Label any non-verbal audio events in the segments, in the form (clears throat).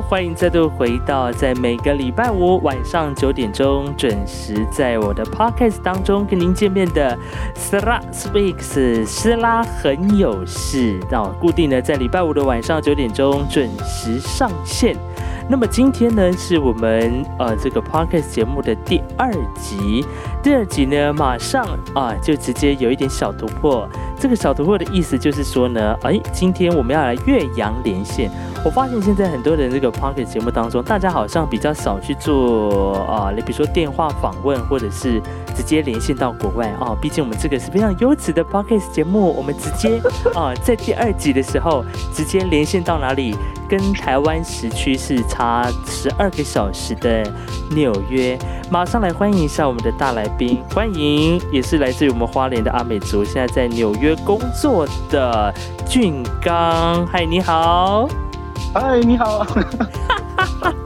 欢迎再度回到在每个礼拜五晚上九点钟准时在我的 podcast 当中跟您见面的 Sla Speaks 斯拉很有事，哦，固定的在礼拜五的晚上九点钟准时上线。那么今天呢，是我们呃这个 podcast 节目的第二集。第二集呢，马上啊就直接有一点小突破。这个小突破的意思就是说呢，哎，今天我们要来岳阳连线。我发现现在很多人这个 podcast 节目当中，大家好像比较少去做啊，你比如说电话访问，或者是直接连线到国外啊。毕竟我们这个是非常优质的 podcast 节目，我们直接啊在第二集的时候直接连线到哪里？跟台湾时区是差十二个小时的纽约，马上来欢迎一下我们的大来宾，欢迎也是来自于我们花莲的阿美族，现在在纽约工作的俊刚。嗨，你好。嗨，你好。(laughs)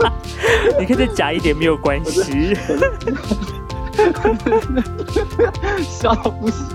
(laughs) 你可以再假一点，没有关系。(laughs) 笑不行。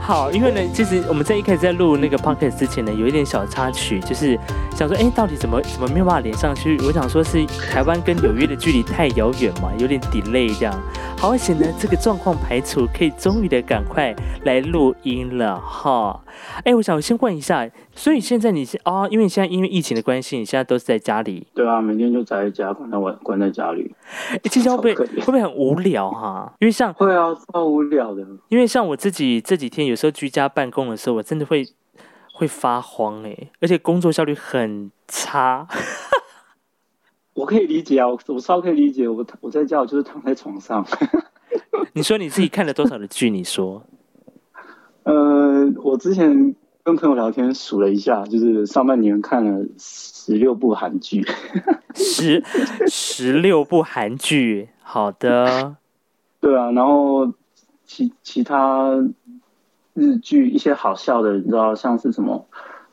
好，因为呢，其实我们在一开始在录那个 podcast 之前呢，有一点小插曲，就是想说，哎，到底怎么怎么没有办法连上去？我想说是台湾跟纽约的距离太遥远嘛，有点 delay 这样。好险呢，这个状况排除，可以终于的赶快来录音了哈。哎，我想先问一下，所以现在你是哦，因为你现在因为疫情的关系，你现在都是在家里？对啊，每天就宅在家，关在关关在家里。哎，其实会不会会不会很无聊哈？因为像会啊，超无聊的。因为像我自己这几天有时候居家办公的时候，我真的会会发慌哎，而且工作效率很差。我可以理解啊，我我稍可以理解。我我在家我就是躺在床上。(laughs) 你说你自己看了多少的剧？你说？(laughs) 呃，我之前跟朋友聊天数了一下，就是上半年看了十六部韩剧。(laughs) 十十六部韩剧，好的。(laughs) 对啊，然后其其他日剧一些好笑的，你知道像是什么，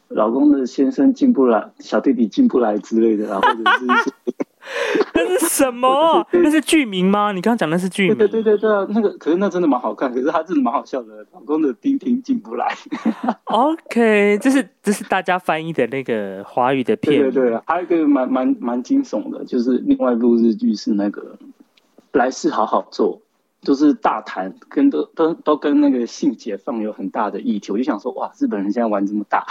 老公的先生进不来，小弟弟进不来之类的，然后或者是。(laughs) (laughs) 那是什么？那是剧名吗？你刚刚讲的是剧名？对对对对啊，那个可是那真的蛮好看，可是它真的蛮好笑的。老公的丁丁进不来。(laughs) OK，这是这是大家翻译的那个华语的片。对对对，还有一个蛮蛮蛮惊悚的，就是另外一部日剧是那个来世好好做，就是大谈跟都都都跟那个性解放有很大的议题。我就想说，哇，日本人现在玩这么大。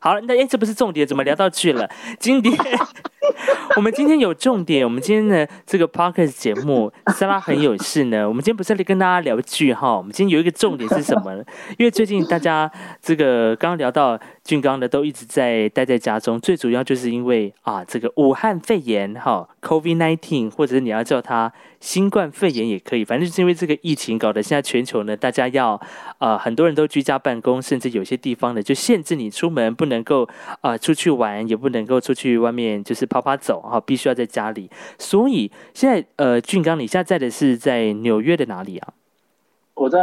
好，那哎，这不是重点，怎么聊到去了？今天 (laughs) (laughs) 我们今天有重点，我们今天的这个 podcast 节目，(laughs) 莎拉很有事呢。我们今天不是来跟大家聊剧哈，我们今天有一个重点是什么？(laughs) 因为最近大家这个刚刚聊到俊刚的都一直在待在家中，最主要就是因为啊，这个武汉肺炎哈，COVID nineteen，或者是你要叫它新冠肺炎也可以，反正就是因为这个疫情搞得现在全球呢，大家要啊，很多人都居家办公，甚至有些地方呢就限制你出门不能。能够啊出去玩，也不能够出去外面，就是跑跑走哈，必须要在家里。所以现在呃，俊刚，你现在在的是在纽约的哪里啊？我在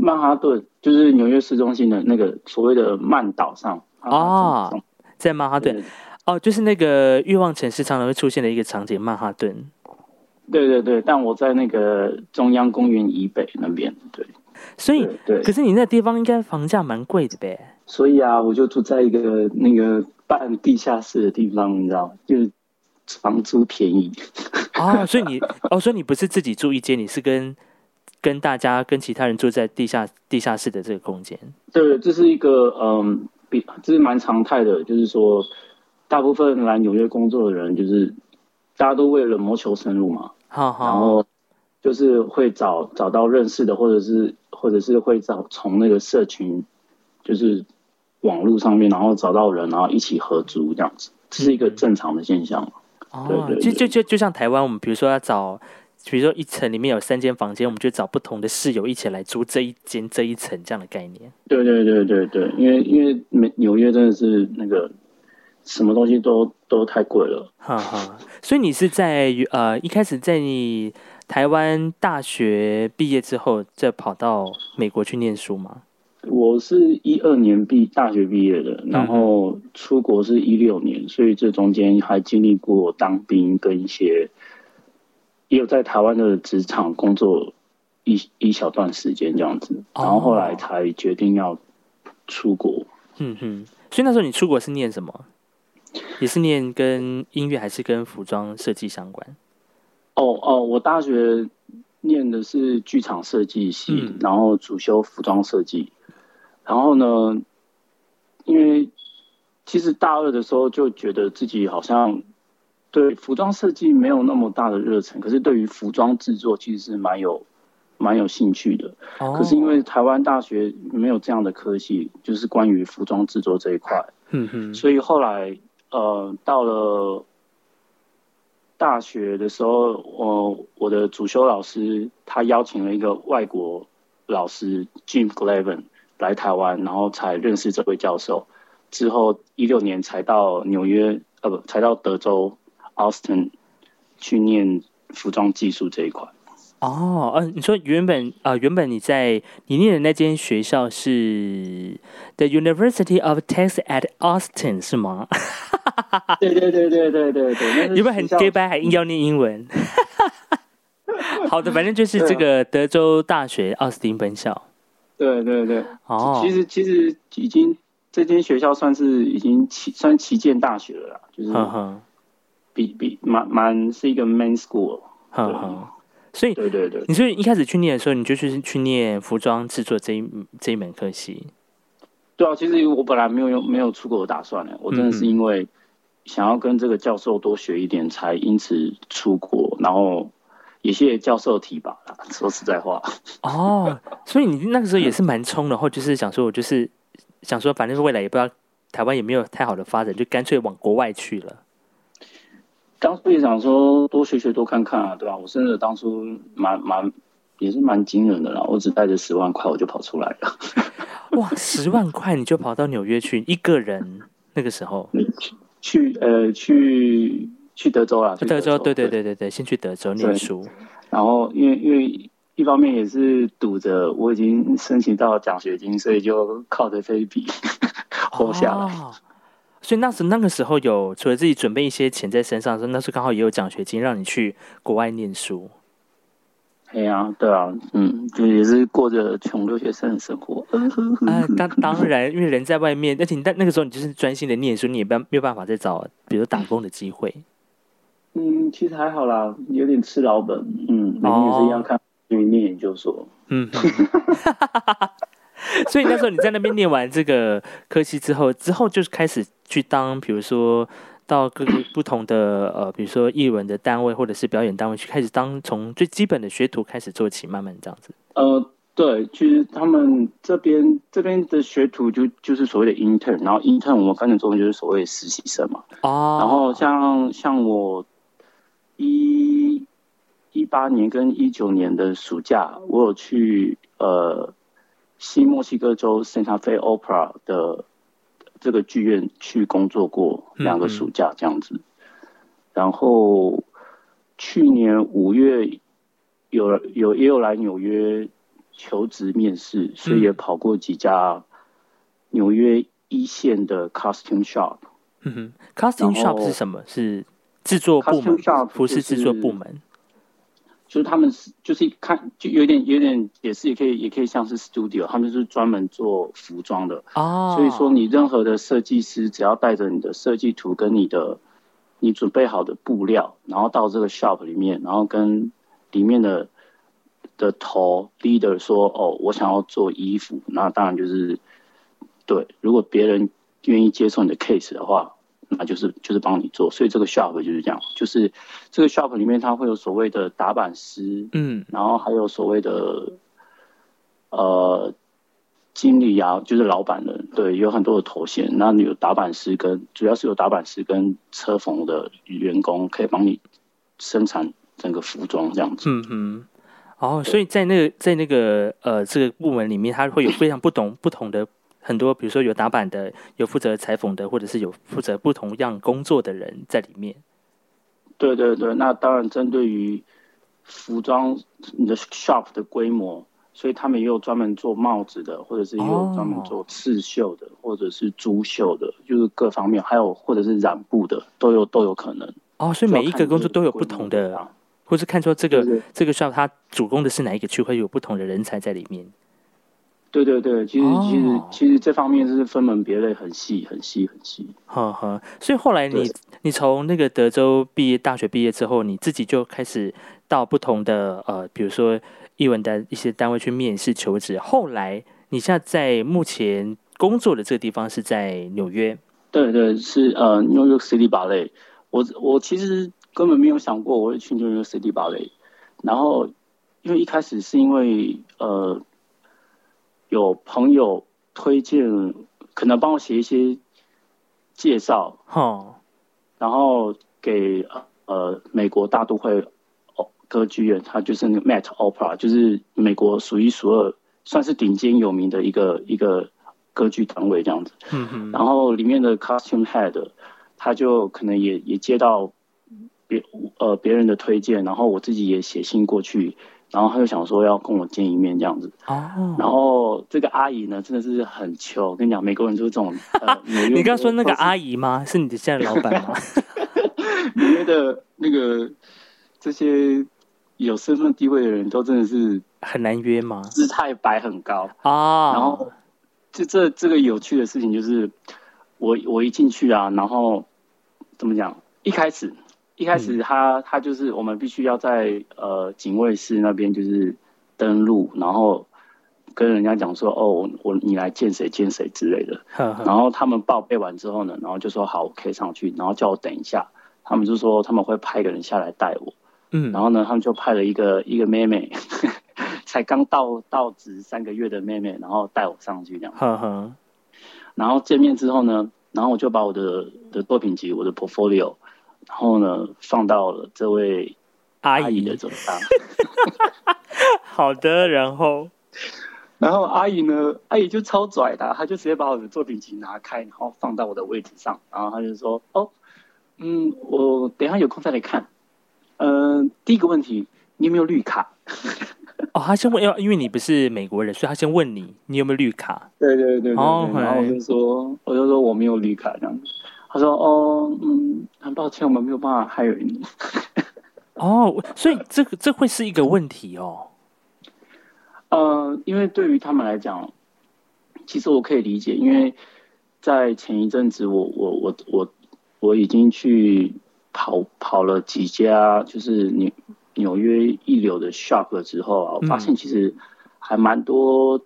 曼哈顿，就是纽约市中心的那个所谓的曼岛上啊，在曼哈顿哦，就是那个欲望城市常常会出现的一个场景，曼哈顿。对对对，但我在那个中央公园以北那边，对。所以，对，可是你那地方应该房价蛮贵的呗。所以啊，我就住在一个那个半地下室的地方，你知道吗，就是房租便宜。哦，所以你哦，所以你不是自己住一间，你是跟跟大家跟其他人住在地下地下室的这个空间。对，这是一个嗯，比这是蛮常态的，就是说，大部分来纽约工作的人，就是大家都为了谋求生路嘛，好好，然后就是会找找到认识的，或者是或者是会找从那个社群，就是。网络上面，然后找到人，然后一起合租这样子，这是一个正常的现象哦，就就就就像台湾，我们比如说要找，比如说一层里面有三间房间，我们就找不同的室友一起来租这一间这一层这样的概念。对对对对对，因为因为美纽约真的是那个什么东西都都太贵了。哈哈，所以你是在呃一开始在你台湾大学毕业之后，再跑到美国去念书吗？我是一二年毕大学毕业的，然后出国是一六年，所以这中间还经历过当兵跟一些，也有在台湾的职场工作一一小段时间这样子，然后后来才决定要出国。嗯哼，所以那时候你出国是念什么？也是念跟音乐还是跟服装设计相关？哦哦，我大学念的是剧场设计系，然后主修服装设计。然后呢，因为其实大二的时候就觉得自己好像对服装设计没有那么大的热忱，可是对于服装制作其实是蛮有蛮有兴趣的。可是因为台湾大学没有这样的科系，就是关于服装制作这一块。嗯哼。所以后来呃到了。大学的时候，我我的主修老师他邀请了一个外国老师 Jim Glavin 来台湾，然后才认识这位教授。之后一六年才到纽约，呃不，才到德州 Austin 去念服装技术这一块。哦，嗯，你说原本啊，原本你在你念的那间学校是 The University of Texas at Austin 是吗？对对对对对对对，有没有很 gay 白还硬要念英文？(laughs) 好的，反正就是这个德州大学奥斯汀分校。对对对，哦，其实其实已经这间学校算是已经旗算旗舰大学了啦，就是比比蛮蛮是一个 main school。所以，对对对，你是一开始去念的时候，你就去去念服装制作这一这一门科系。对啊，其实我本来没有用没有出国的打算呢，我真的是因为想要跟这个教授多学一点，才因此出国，然后也谢谢教授提拔啦。说实在话，哦，所以你那个时候也是蛮冲的，或就是想说，我就是想说，反正未来也不知道台湾也没有太好的发展，就干脆往国外去了。当初也想说多学学多看看啊，对吧？我甚至当初蛮蛮也是蛮惊人的啦，我只带着十万块我就跑出来了。(laughs) 哇，十万块你就跑到纽约去一个人？那个时候？(laughs) 去去呃去去德州了？去德州？对对对对对，先去德州念书。然后因为因为一方面也是赌着我已经申请到奖学金，所以就靠着这一笔 (laughs) 活下来。所以那时那个时候有除了自己准备一些钱在身上，候那时候刚好也有奖学金让你去国外念书。哎呀，对啊，嗯，就也是过着穷留学生的生活。啊，当当然，因为人在外面，而且但那个时候你就是专心的念书，你也没没有办法再找比如打工的机会。嗯，其实还好啦，有点吃老本。嗯，每天也是一样看去念研究所。嗯。(laughs) 所以那时候你在那边念完这个科系之后，之后就是开始去当，比如说到各个不同的呃，比如说译文的单位或者是表演单位去开始当，从最基本的学徒开始做起，慢慢这样子。呃，对，其实他们这边这边的学徒就就是所谓的 intern，然后 intern 我们翻成中文就是所谓实习生嘛。哦。然后像像我一一八年跟一九年的暑假，我有去呃。新墨西哥州 Santa Fe Opera 的这个剧院去工作过两个暑假这样子，然后去年五月有有也有来纽约求职面试，所以也跑过几家纽约一线的 costume shop。嗯哼，costume shop 是什么？是制作部门，服饰制作部门。就是他们是，就是看就有点有点也是也可以也可以像是 studio，他们是专门做服装的哦。所以说你任何的设计师只要带着你的设计图跟你的你准备好的布料，然后到这个 shop 里面，然后跟里面的的头 leader 说哦，我想要做衣服，那当然就是对。如果别人愿意接受你的 case 的话。那就是就是帮你做，所以这个 shop 就是这样，就是这个 shop 里面它会有所谓的打板师，嗯，然后还有所谓的呃经理啊，就是老板的，对，有很多的头衔。那你有打板师跟主要是有打板师跟车缝的员工可以帮你生产整个服装这样子。嗯哼，哦，所以在那个在那个呃这个部门里面，它会有非常不同不同的。很多，比如说有打板的，有负责裁缝的，或者是有负责不同样工作的人在里面。对对对，那当然针对于服装你的 shop 的规模，所以他们也有专门做帽子的，或者是也有专门做刺绣的，或者是珠绣的，就是各方面，还有或者是染布的，都有都有可能。哦，所以每一个工作都有不同的，或是看出这个这个 shop 它主攻的是哪一个区，会有不同的人才在里面。对对对，其实哦其实其实这方面是分门别类，很细很细很细。呵呵，所以后来你你从那个德州毕业，大学毕业之后，你自己就开始到不同的呃，比如说译文的一些单位去面试求职。后来你现在在目前工作的这个地方是在纽约，对对，是呃 New York City Ballet。我我其实根本没有想过我会去 New York City Ballet。然后因为一开始是因为呃有朋友推荐，可能帮我写一些介绍，哈，然后给呃呃美国大都会哦歌剧院，它就是那个 Met Opera，就是美国数一数二，算是顶尖有名的一个一个歌剧团位这样子。嗯哼，然后里面的 costume head，他就可能也也接到别呃别人的推荐，然后我自己也写信过去，然后他就想说要跟我见一面这样子。哦，然后这个阿姨呢，真的是很糗，我跟你讲，美国人就是这种。呃、(laughs) 你刚刚说那个阿姨，吗？是你的现在老板吗？(laughs) 纽约的那个这些有身份地位的人都真的是很难约吗？姿态摆很高。啊，然后这这这个有趣的事情就是，我我一进去啊，然后怎么讲？一开始一开始他、他就是我们必须要在呃警卫室那边就是登录，然后跟人家讲说哦我我你来见谁见谁之类的。呵呵然后他们报备完之后呢，然后就说好我可以上去，然后叫我等一下。他们就说他们会派一个人下来带我。嗯，然后呢，他们就派了一个一个妹妹，(laughs) 才刚到到职三个月的妹妹，然后带我上去这样。然后见面之后呢，然后我就把我的的作品集、我的 portfolio，然后呢放到了这位阿姨的手上。(laughs) 好的，然后然后阿姨呢，阿姨就超拽的啊，她就直接把我的作品集拿开，然后放到我的位置上，然后她就说：“哦，嗯，我等一下有空再来看。嗯、第一个问题，你有没有绿卡？哦，他先问要，因为你不是美国人，所以他先问你你有没有绿卡。对对对对对哦然后我就说，我就说我没有绿卡这样子。他说：“哦，嗯，很抱歉，我们没有办法 hire 你。哦，所以这个这会是一个问题哦。呃，因为对于他们来讲，其实我可以理解，因为在前一阵子我，我我我我已经去跑跑了几家，就是纽纽约一流的 shop 了之后啊，我发现其实还蛮多，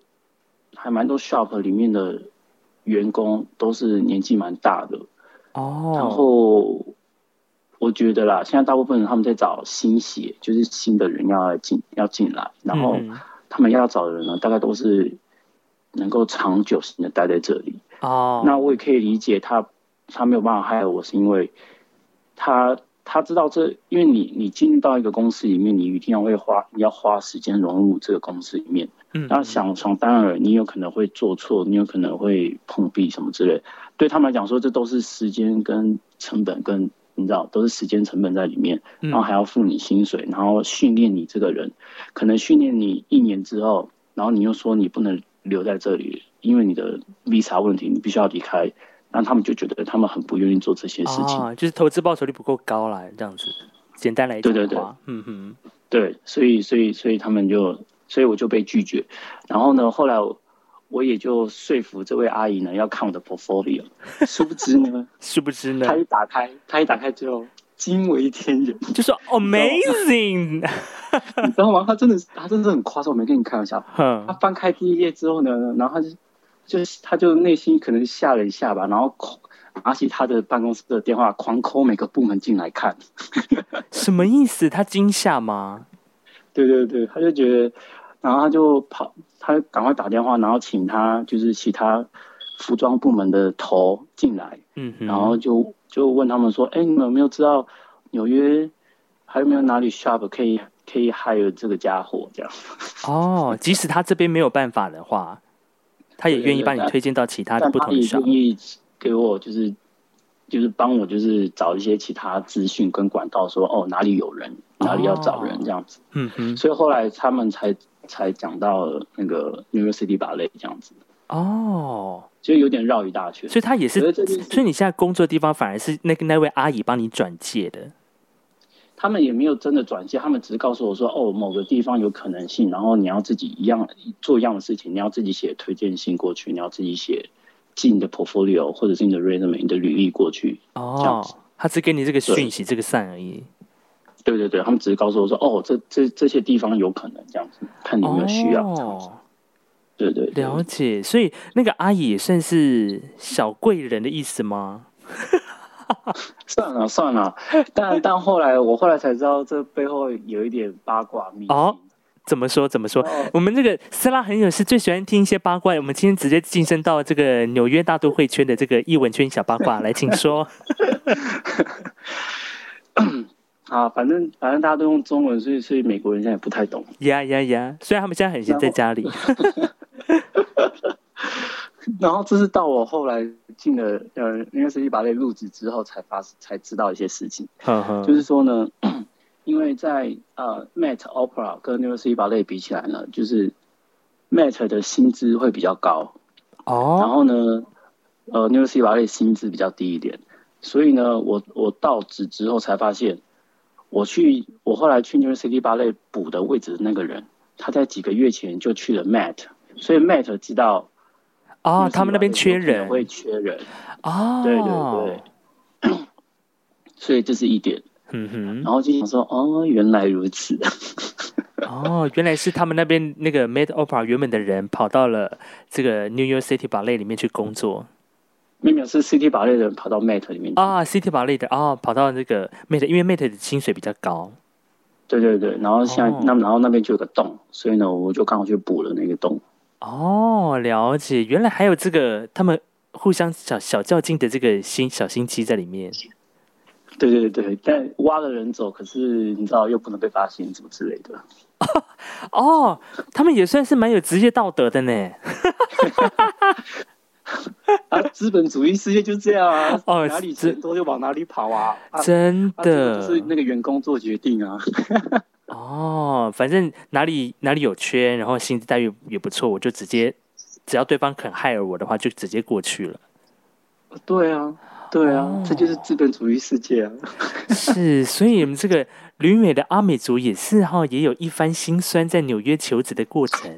还蛮多 shop 里面的员工都是年纪蛮大的，哦，然后我觉得啦，现在大部分人他们在找新血，就是新的人要进要进来，然后。嗯他们要找的人呢，大概都是能够长久性的待在这里。哦，那我也可以理解他，他没有办法害我，是因为他他知道这，因为你你进入到一个公司里面，你一定要会花，你要花时间融入这个公司里面。嗯那想想当然，你有可能会做错，你有可能会碰壁什么之类。对他们来讲说，这都是时间跟成本跟。你知道，都是时间成本在里面，嗯然后还要付你薪水，然后训练你这个人，可能训练你一年之后，然后你又说你不能留在这里，因为你的 visa 问题，你必须要离开，那他们就觉得他们很不愿意做这些事情。啊，就是投资报酬率不够高啦，这样子。简单来讲对对对，嗯哼，对，所以所以所以他们就，所以我就被拒绝。然后呢，后来我我也就说服这位阿姨呢要看我的 portfolio，殊不知呢，(laughs) 殊不知呢她，一打开，她一打开之后惊为天人，就说 amazing，(laughs) 你知道吗？她真的是，她真的很夸张，我没跟你开玩笑。她，翻开第一页之后呢，然后她就就是她就内心可能吓了一下吧，然后狂拿起她的办公室的电话，狂扣每个部门进来看。(laughs) 什么意思？他惊吓吗？对对对，他就觉得，然后他就跑，他赶快打电话，然后请他就是其他服装部门的头进来，嗯哼，然后就就问他们说，哎，你们有没有知道纽约还有没有哪里 shop 可以可以 hire 这个家伙这样？哦，即使他这边没有办法的话，他也愿意帮你推荐到其他不同的 shop 愿。意给我就是就是帮我就是找一些其他资讯跟管道说，哦哪里有人，哪里要找人哦这样子。嗯哼，所以后来他们才才讲到那个 New York City Ballet 这样子，哦，就有点绕一大圈。所以他也是所以你现在工作的地方反而是那个那位阿姨帮你转介的。他们也没有真的转介，他们只是告诉我说，哦，某个地方有可能性，然后你要自己一样做一样的事情，你要自己写推荐信过去，你要自己写进你的 portfolio 或者是你的 resume 你的履历过去。哦，他只给你这个讯息，这个散而已。对对对，他们只是告诉我说，哦，这这这些地方有可能这样子，看你有没有需要。哦，对对，了解。所以那个阿姨也算是小贵人的意思吗？(laughs) 算了算了，但 (laughs) 但后来我后来才知道，这背后有一点八卦秘哦。怎么说？怎么说？我们这个斯拉很有是最喜欢听一些八卦。我们今天直接晋升到这个纽约大都会圈的这个译文圈小八卦，来，请说。(laughs) 啊，反正反正大家都用中文，所以所以美国人现在也不太懂。呀呀呀！虽然他们现在很闲在家里。(laughs) 然后这是到我后来进了呃，因为 CT 芭蕾入职之后才发才知道一些事情。就是说呢，因为在呃 Met Opera 跟 New 蕾比起来呢，就是 Met 的薪资会比较高。哦。然后呢，呃，New 薪资比较低一点。所以呢，我我到职之后才发现，我去我后来去 New York City 芭蕾补的位置的那个人，他在几个月前就去了 Met，所以 Met 知道。哦，他们那边缺人，会缺人哦，对对对，(coughs) 所以这是一点。嗯哼，然后就想说，哦，原来如此。哦，原来是他们那边那个 Met Opera 原本的人跑到了这个 New York City Ballet 里面去工作。没有，是 City Ballet 的人跑到 Mate 里面。啊，City Ballet 的哦，跑到那个 Mate，因为 Mate 的薪水比较高。对对对，然后现在那然后那边就有个洞，所以呢，我就刚好去补了那个洞。哦，了解，原来还有这个他们互相小小较劲的这个心小心机在里面。对对对，但挖了人走，可是你知道又不能被发现，什么之类的。(laughs) 哦，他们也算是蛮有职业道德的呢。(laughs) (laughs) 啊，资本主义世界就这样啊，哦，哪里钱多就往哪里跑啊，真的，是那个员工做决定啊。(laughs) 哦，反正哪里哪里有缺，然后薪资待遇也不错，我就直接只要对方肯 hire 我的话，就直接过去了。对啊，对啊，这就是资本主义世界啊。是，所以你们这个旅美的阿美族也是哈，也有一番辛酸在纽约求职的过程，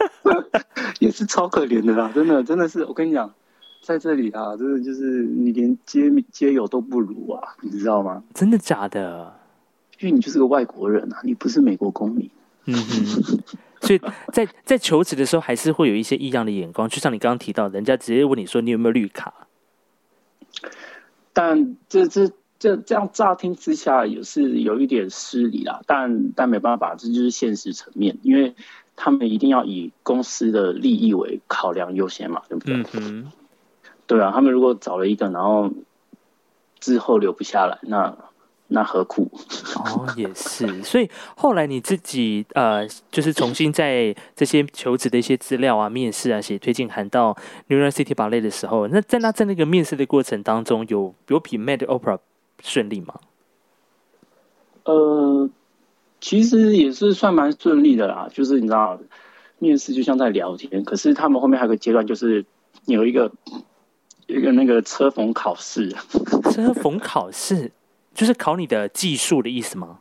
(laughs) 也是超可怜的啦，真的，真的是，我跟你讲，在这里啊，真的就是你连街街友都不如啊，你知道吗？真的假的？因为你就是个外国人啊，你不是美国公民。嗯哼，所以在在求职的时候，还是会有一些异样的眼光。就像你刚刚提到，人家直接问你说你有没有绿卡。但这这这这样乍听之下也是有一点失礼啦。但但没办法，这就是现实层面，因为他们一定要以公司的利益为考量优先嘛，对不对？嗯哼，对啊，他们如果找了一个，然后之后留不下来，那。那何苦？哦，也是。所以后来你自己呃，就是重新在这些求职的一些资料啊、面试啊、写推荐函到 New York City Ballet 的时候，那在那在那个面试的过程当中，有有比 med Opera 顺利吗？呃，其实也是算蛮顺利的啦。就是你知道，面试就像在聊天，可是他们后面还有个阶段，就是有一个一个那个车缝考试。车缝考试。就是考你的技术的意思吗？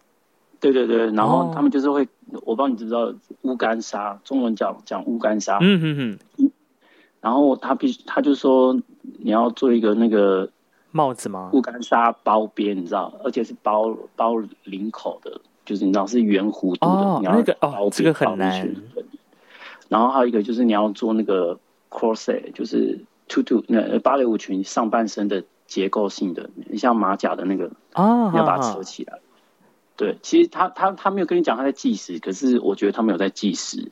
对对对，然后他们就是会，我不知道你知不知道乌干沙，中文讲讲乌干沙。嗯嗯嗯。然后他必须，他就说你要做一个那个帽子吗？乌干沙包边，你知道，而且是包包领口的，就是你知道是圆弧度的。哦，那个哦，这个很难。然后还有一个就是你要做那个 corset，就是 t u t u 那芭蕾舞裙上半身的。结构性的，你像马甲的那个啊，要把它扯起来。对，其实他他他没有跟你讲他在计时，可是我觉得他没有在计时。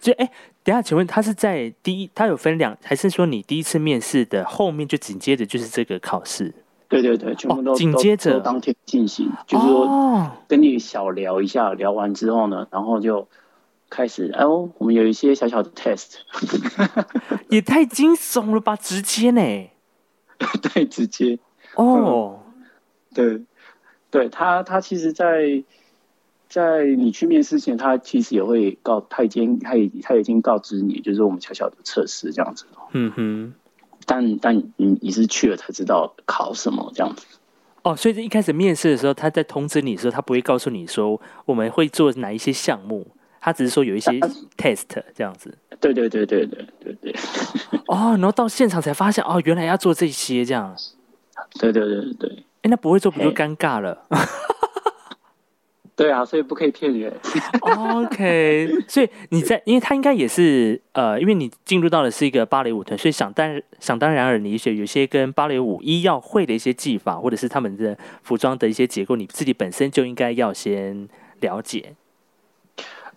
就哎，等下，请问他是在第一，他有分两，还是说你第一次面试的后面就紧接着就是这个考试？对对对，全部都紧接着当天进行，就是说跟你小聊一下，聊完之后呢，然后就开始，哎哦，我们有一些小小的 test，(laughs) 也太惊悚了吧，直接呢。(laughs) 对，直接哦，对，对他，他其实，在在你去面试前，他其实也会告，他已经，他已他已经告知你，就是我们小小的测试这样子。嗯哼，但但你你是去了才知道考什么这样子。哦，所以一开始面试的时候，他在通知你的时候，他不会告诉你说我们会做哪一些项目，他只是说有一些 test 这样子。对对对对对对对。(laughs) 哦，然后到现场才发现，哦，原来要做这些这样。对对对对。哎，那不会做不就尴尬了？对啊，所以不可以骗人。(laughs) OK，所以你在，因为他应该也是呃，因为你进入到的是一个芭蕾舞团，所以想当想当然而你一些有些跟芭蕾舞一要会的一些技法，或者是他们的服装的一些结构，你自己本身就应该要先了解。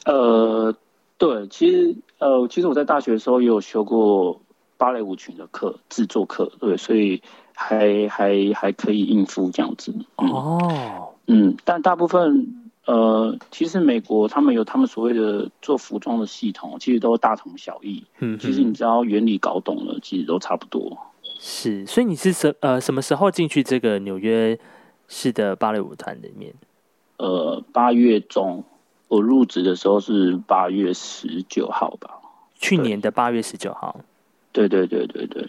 呃，对，其实呃，其实我在大学的时候也有修过芭蕾舞群的课，制作课，对，所以还还还可以应付这样子。哦，嗯，但大部分。呃，其实美国他们有他们所谓的做服装的系统，其实都大同小异。嗯，其实你只要原理搞懂了，其实都差不多。是，所以你是什呃什么时候进去这个纽约市的芭蕾舞团里面？呃，八月中，我入职的时候是八月十九号吧？去年的八月十九号。对对对对对。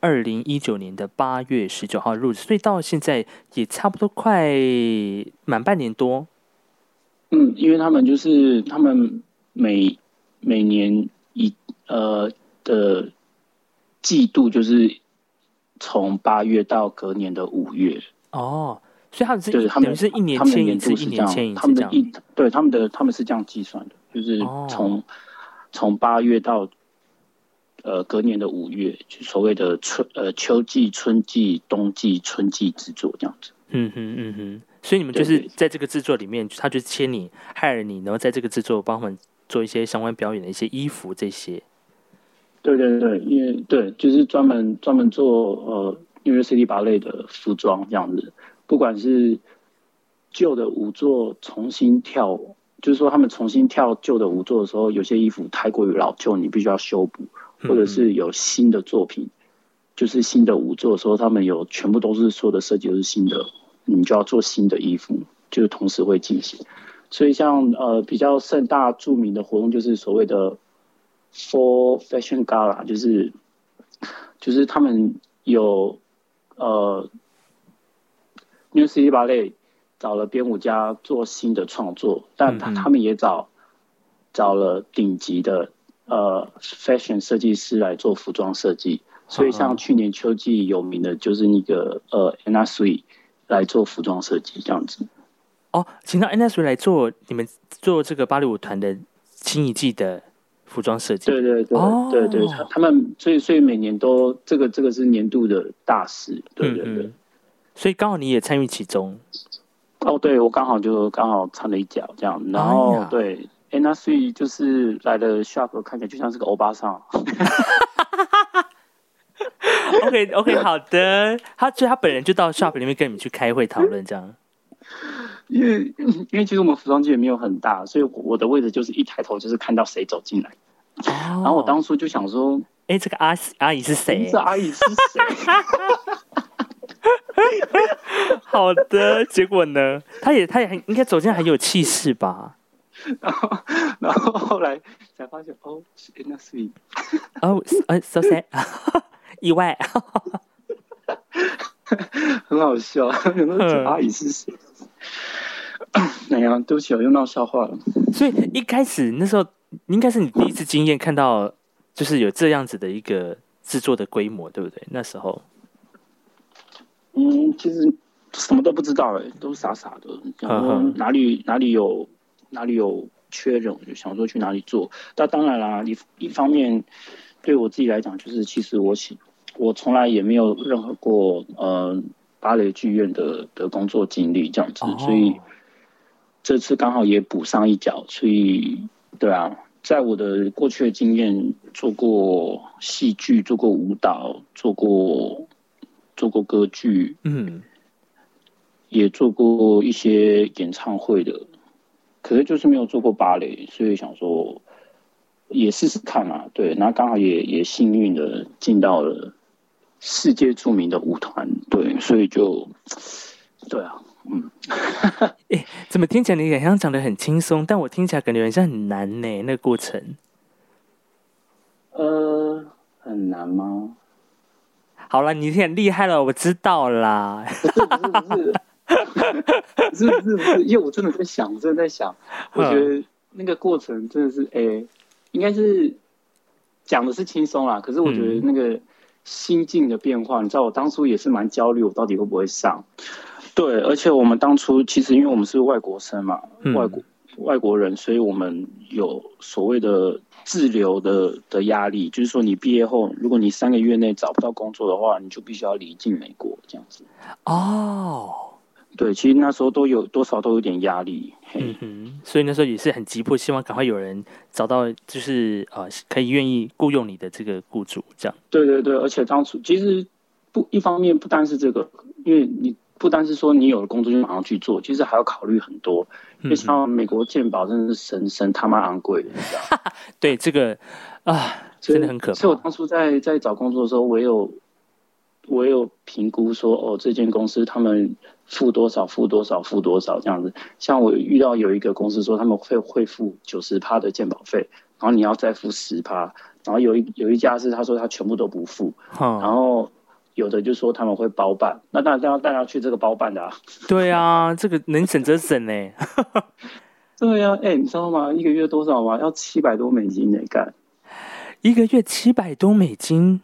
二零一九年的八月十九号入职，所以到现在也差不多快满半年多。嗯，因为他们就是他们每每年一呃的季度就是从八月到隔年的五月哦，所以他们是对他们是一年签一次，一年签一次这样。对他们的他们是这样计算的，就是从从八月到呃隔年的五月，就所谓的春呃秋季、春季、冬季、春季制作这样子。嗯哼嗯哼。所以你们就是在这个制作里面，他就签你，害了你，然后在这个制作帮他们做一些相关表演的一些衣服这些。对对对，因为对，就是专门专门做呃纽约 City 芭蕾的服装这样子，不管是旧的舞作重新跳，就是说他们重新跳旧的舞作的时候，有些衣服太过于老旧，你必须要修补，或者是有新的作品，就是新的舞作的时候，他们有全部都是所有的设计都是新的。你就要做新的衣服，就是同时会进行。所以像呃比较盛大著名的活动，就是所谓的 Fall Fashion Gala，就是就是他们有呃 New City Ballet 找了编舞家做新的创作，但他他们也找找了顶级的呃 Fashion 设计师来做服装设计。所以像去年秋季有名的就是那个呃 Anna Sui。来做服装设计这样子，哦，请到 NS 来做你们做这个芭蕾舞团的新一季的服装设计。对对对，对对，他他们所以所以每年都这个这个是年度的大事，对对对，所以刚好你也参与其中。哦，对我刚好就刚好掺了一脚这样，然后对哎，那所以就是来的 shop 看起来就像是个欧巴桑。OK OK 好的，他所以他本人就到 shop 里面跟你们去开会讨论这样。因为因为其实我们服装界也没有很大，所以我的位置就是一抬头就是看到谁走进来。然后我当初就想说，哎，这个阿阿姨是谁？这阿姨是谁？(laughs) 好的，结果呢？他也他也很应该走进来很有气势吧？(laughs) 然后然后后来才发现，哦，是 Sui。(laughs) 哦，呃，so sad。意外，很好笑。阿姨是谁？哎呀，对不起，我又闹笑话了。所以一开始那时候，应该是你第一次经验看到，就是有这样子的一个制作的规模，对不对？那时候，嗯，其实什么都不知道，哎，都傻傻的。然后哪里哪里有哪里有缺人，我就想说去哪里做。那当然啦，一一方面对我自己来讲，就是其实我喜。我从来也没有任何过呃芭蕾剧院的的工作经历这样子，所以这次刚好也补上一脚。所以对啊，在我的过去的经验，做过戏剧，做过舞蹈，做过做过歌剧，嗯，也做过一些演唱会的，可是就是没有做过芭蕾，所以想说也试试看嘛。对，那刚好也也幸运的进到了。世界著名的舞团，对，所以就，对啊，嗯，(laughs) 哎，怎么听起来你好像讲的很轻松，但我听起来感觉好像很难呢？那个过程，呃，很难吗？好了，你很厉害了，我知道啦。不是不是不是，不是不是不是，因为我真的在想，我真的在想，我觉得那个过程真的是，哎，应该是讲的是轻松啦，可是我觉得那个心境的变化，你知道，我当初也是蛮焦虑，我到底会不会上？对，而且我们当初其实因为我们是外国生嘛，外国外国人，所以我们有所谓的。滞留的的压力，就是说你毕业后，如果你三个月内找不到工作的话，你就必须要离境美国这样子。哦，对，其实那时候都有多少都有点压力。嗯哼，所以那时候也是很急迫，希望赶快有人找到，就是呃，可以愿意雇佣你的这个雇主这样。对对对，而且当初其实不一方面不单是这个，因为你。不单是说你有了工作就马上去做，其实还要考虑很多。就像美国健保真的是神神他妈昂贵的，你知道对这个啊，真的很可怕。所以我当初在在找工作的时候，我有我有评估说，哦，这间公司他们付多少，付多少，付多少这样子。像我遇到有一个公司说，他们会会付九十趴的健保费，然后你要再付十趴。然后有一有一家是他说他全部都不付，然后。有的就说他们会包办，那当然要带他去这个包办的啊。对啊，这个能省则省呢。(laughs) 对呀，哎，你知道吗？一个月多少吗？要七百多美金呢，干。一个月七百多美金？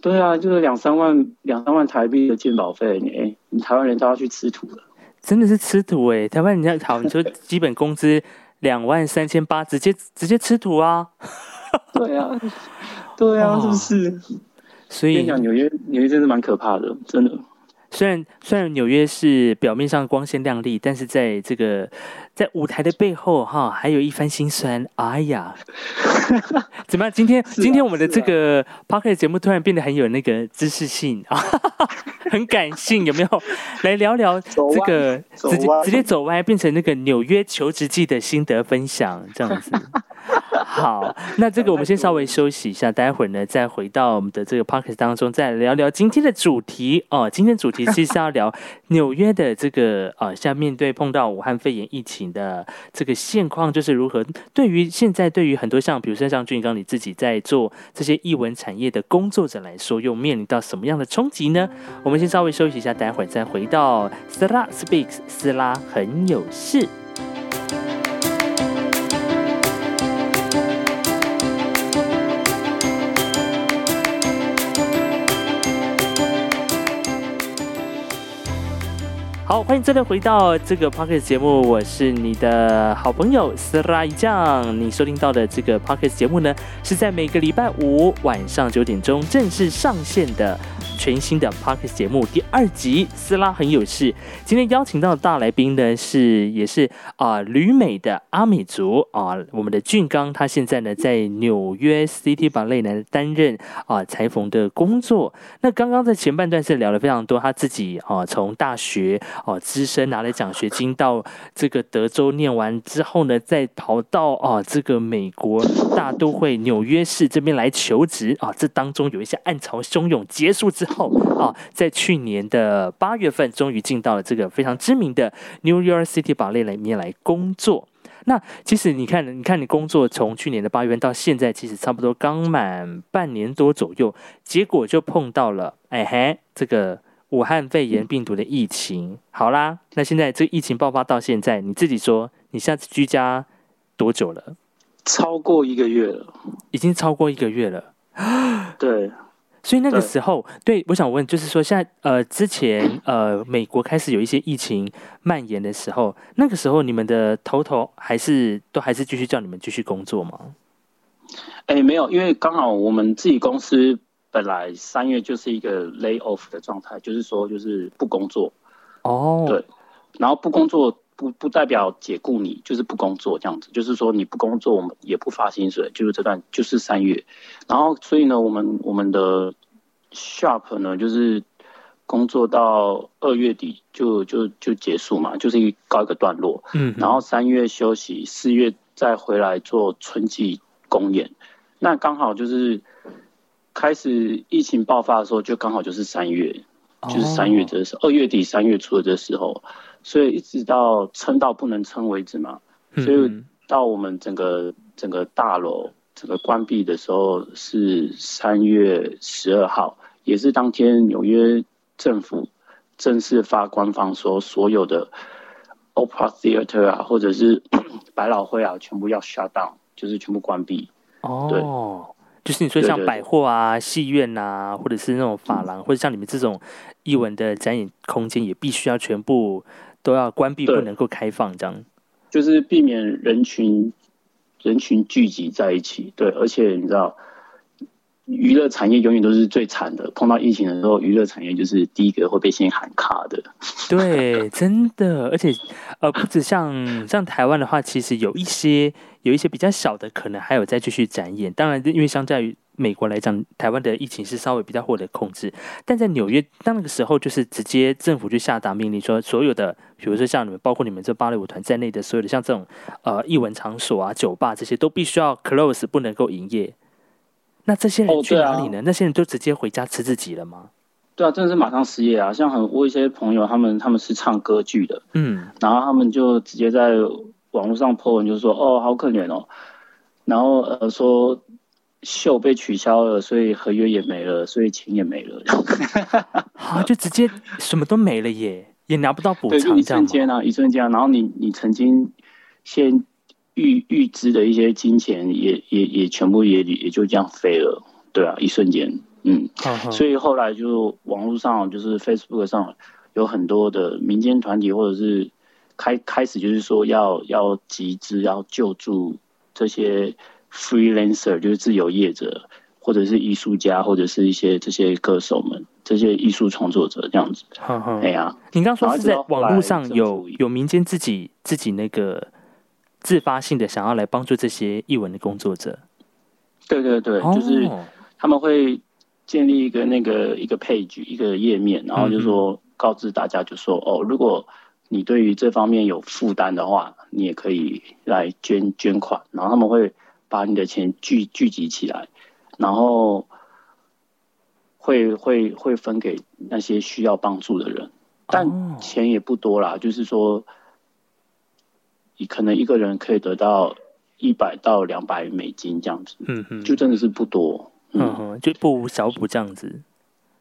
对啊，就是两三万两三万台币的健保费，你你台湾人都要去吃土了。真的是吃土哎！台湾人家好，你说基本工资 (laughs) 两万三千八，直接直接吃土啊。对啊，对啊，是不是？所以讲纽约，纽约真的蛮可怕的，真的。虽然虽然纽约是表面上光鲜亮丽，但是在这个在舞台的背后，哈，还有一番心酸。哎呀，(laughs) 怎么样？今天今天我们的这个 p o c k e t 节目突然变得很有那个知识性啊，(laughs) 很感性，有没有？来聊聊这个直接直接走歪，变成那个纽约求职记的心得分享，这样子。好，那这个我们先稍微休息一下，待会儿呢再回到我们的这个 p o c k e t 当中，再聊聊今天的主题哦。今天主题其实是要聊纽约的这个呃，像面对碰到武汉肺炎疫情你的这个现况，就是如何对于现在对于很多像比如说像俊刚你自己在做这些译文产业的工作者来说，又面临到什么样的冲击呢？我们先稍微休息一下，待会儿再回到斯拉 Speaks，斯拉很有事。好，欢迎再次回到这个 p o c k e t 节目，我是你的好朋友斯拉一酱。你收听到的这个 p o c k e t 节目呢，是在每个礼拜五晚上九点钟正式上线的。全新的 p o c k e t 节目第二集，斯拉很有事。今天邀请到的大来宾呢，是也是啊旅美的阿美族啊，我们的俊刚，他现在呢在纽约 City Ballet 呢担任啊裁缝的工作。那刚刚在前半段是聊了非常多，他自己啊从大学哦资深拿了奖学金到这个德州念完之后呢，再跑到啊这个美国大都会纽约市这边来求职啊，这当中有一些暗潮汹涌，结束之后。后啊，在去年的八月份，终于进到了这个非常知名的 New York City Ballet 里面来工作。那其实你看，你看你工作从去年的八月份到现在，其实差不多刚满半年多左右，结果就碰到了哎嘿，这个武汉肺炎病毒的疫情。好啦，那现在这疫情爆发到现在，你自己说，你下次居家多久了？超过一个月了，已经超过一个月了。对。所以那个时候，对我想问，就是说，现在呃，之前呃，美国开始有一些疫情蔓延的时候，那个时候你们的头头还是都还是继续叫你们继续工作吗？哎，没有，因为刚好我们自己公司本来三月就是一个 lay off 的状态，就是说就是不工作。哦，对，然后不工作。不不代表解雇你，就是不工作这样子，就是说你不工作，我们也不发薪水，就是这段就是三月，然后所以呢，我们我们的 shop 呢，就是工作到二月底就就就结束嘛，就是一告一个段落，嗯，然后三月休息，四月再回来做春季公演，那刚好就是开始疫情爆发的时候，就刚好就是三月，就是三月这时候，二月底三月初的这时候。所以一直到撑到不能撑为止嘛，所以到我们整个整个大楼整个关闭的时候是三月十二号，也是当天纽约政府正式发官方说，所有的 Opera Theater 啊，或者是 (clears throat) 百老汇啊，全部要 shut down，就是全部关闭。哦，就是你说像百货啊、戏院啊，或者是那种发廊，或者像你们这种艺文的展演空间，也必须要全部都要关闭，不能够开放，这样。就是避免人群人群聚集在一起。对，而且你知道。娱乐产业永远都是最惨的。碰到疫情的时候，娱乐产业就是第一个会被先喊卡的。对，真的。而且，呃，不止像像台湾的话，其实有一些有一些比较小的，可能还有再继续展演。当然，因为相较于美国来讲，台湾的疫情是稍微比较获得控制。但在纽约，当那个时候就是直接政府就下达命令，说所有的，比如说像你们，包括你们这芭蕾舞团在内的所有的像这种呃艺文场所啊、酒吧这些，都必须要 close，不能够营业。那这些人去哪里呢？那些人都直接回家吃自己了吗？对啊，真的是马上失业啊！像很我一些朋友，他们他们是唱歌剧的，嗯，然后他们就直接在网络上 po 文，就说哦，好可怜哦，然后呃说秀被取消了，所以合约也没了，所以钱也没了，(laughs) 啊，就直接什么都没了耶，也拿不到补偿，一瞬间啊，一瞬间啊，然后你你曾经先。预预支的一些金钱也也也全部也也就这样飞了，对啊，一瞬间，嗯，所以后来就网络上就是 Facebook 上有很多的民间团体或者是开开始就是说要要集资要救助这些 freelancer 就是自由业者或者是艺术家或者是一些这些歌手们这些艺术创作者这样子，哎呀，你刚说是在网络上有有民间自己自己那个。自发性的想要来帮助这些译文的工作者，对对对，就是他们会建立一个那个一个 page 一个页面，然后就说告知大家，就说哦，如果你对于这方面有负担的话，你也可以来捐捐款，然后他们会把你的钱聚聚集起来，然后会会会分给那些需要帮助的人，但钱也不多啦，就是说。你可能一个人可以得到一百到两百美金这样子，嗯哼，就真的是不多，嗯。哼，就不无小补这样子。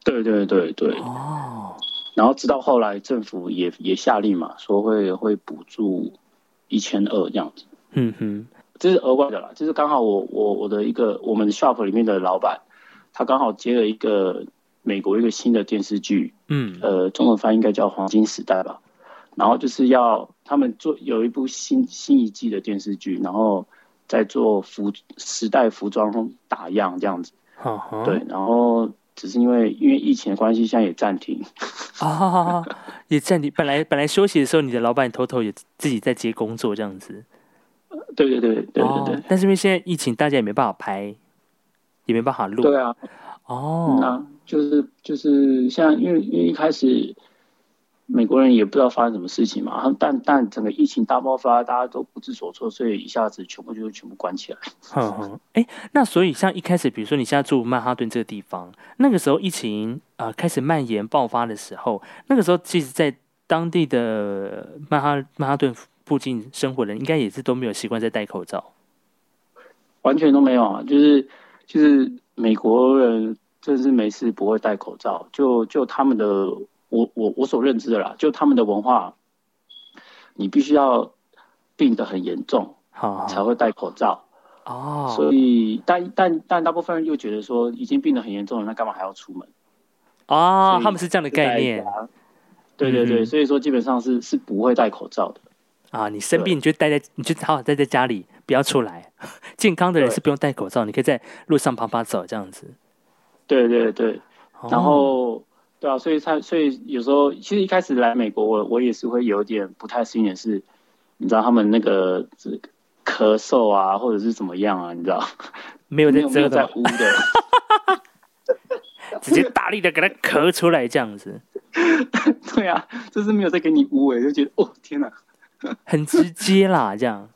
对对对对，哦。然后直到后来政府也也下令嘛，说会会补助一千二这样子，嗯哼，这是额外的啦。就是刚好我我我的一个我们 shop 里面的老板，他刚好接了一个美国一个新的电视剧，嗯，呃，中文翻译应该叫《黄金时代》吧。然后就是要他们做有一部新新一季的电视剧，然后在做服时代服装打样这样子。对，然后只是因为因为疫情的关系，现在也暂停。啊，也暂停。本来本来休息的时候，你的老板偷偷也自己在接工作这样子。对对对对对对。但是因为现在疫情，大家也没办法拍，也没办法录。对啊。哦。那就是就是像因为因为一开始。美国人也不知道发生什么事情嘛，但但整个疫情大爆发，大家都不知所措，所以一下子全部就全部关起来。哼哼，哎，那所以像一开始，比如说你现在住曼哈顿这个地方，那个时候疫情啊开始蔓延爆发的时候，那个时候其实，在当地的曼哈曼哈顿附近生活的人，应该也是都没有习惯在戴口罩，完全都没有啊，就是就是美国人真是没事不会戴口罩，就就他们的。我我我所认知的啦，就他们的文化，你必须要病得很严重，好才会戴口罩哦。所以，但但但大部分人又觉得说，已经病得很严重了，那干嘛还要出门？啊，他们是这样的概念。对对对，所以说基本上是是不会戴口罩的。啊，你生病你就待在，你就好好待在家里，不要出来。(laughs) 健康的人是不用戴口罩，你可以在路上跑跑走这样子。对对对，然后。对啊，所以他所以有时候其实一开始来美国，我我也是会有点不太适应的是，你知道他们那个咳嗽啊，或者是怎么样啊，你知道没有在没有在呼的，(laughs) 直接大力的给他咳出来这样子。(laughs) 对啊，就是没有在给你捂哎，就觉得哦天哪，(laughs) 很直接啦这样。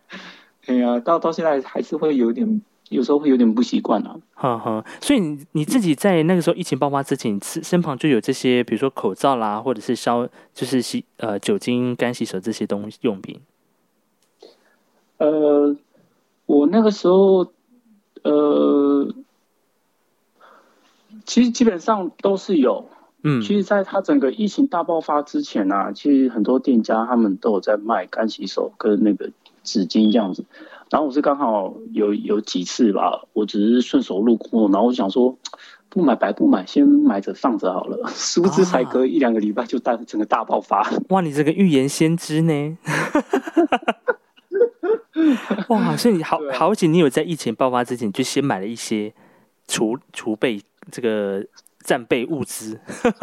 (laughs) 哎呀，到到现在还是会有点。有时候会有点不习惯啊，哈哈。所以你你自己在那个时候疫情爆发之前，身身旁就有这些，比如说口罩啦，或者是消，就是洗呃酒精干洗手这些东西用品。呃，我那个时候，呃，其实基本上都是有。嗯，其实，在它整个疫情大爆发之前啊，其实很多店家他们都有在卖干洗手跟那个纸巾这样子。然后我是刚好有有几次吧，我只是顺手路过，然后我想说不买白不买，先买着放着好了。殊不知才隔一两个礼拜就大整个大爆发。哇，你这个预言先知呢？(laughs) 哇，所以你好好险，你有在疫情爆发之前就先买了一些储储备这个。战备物资，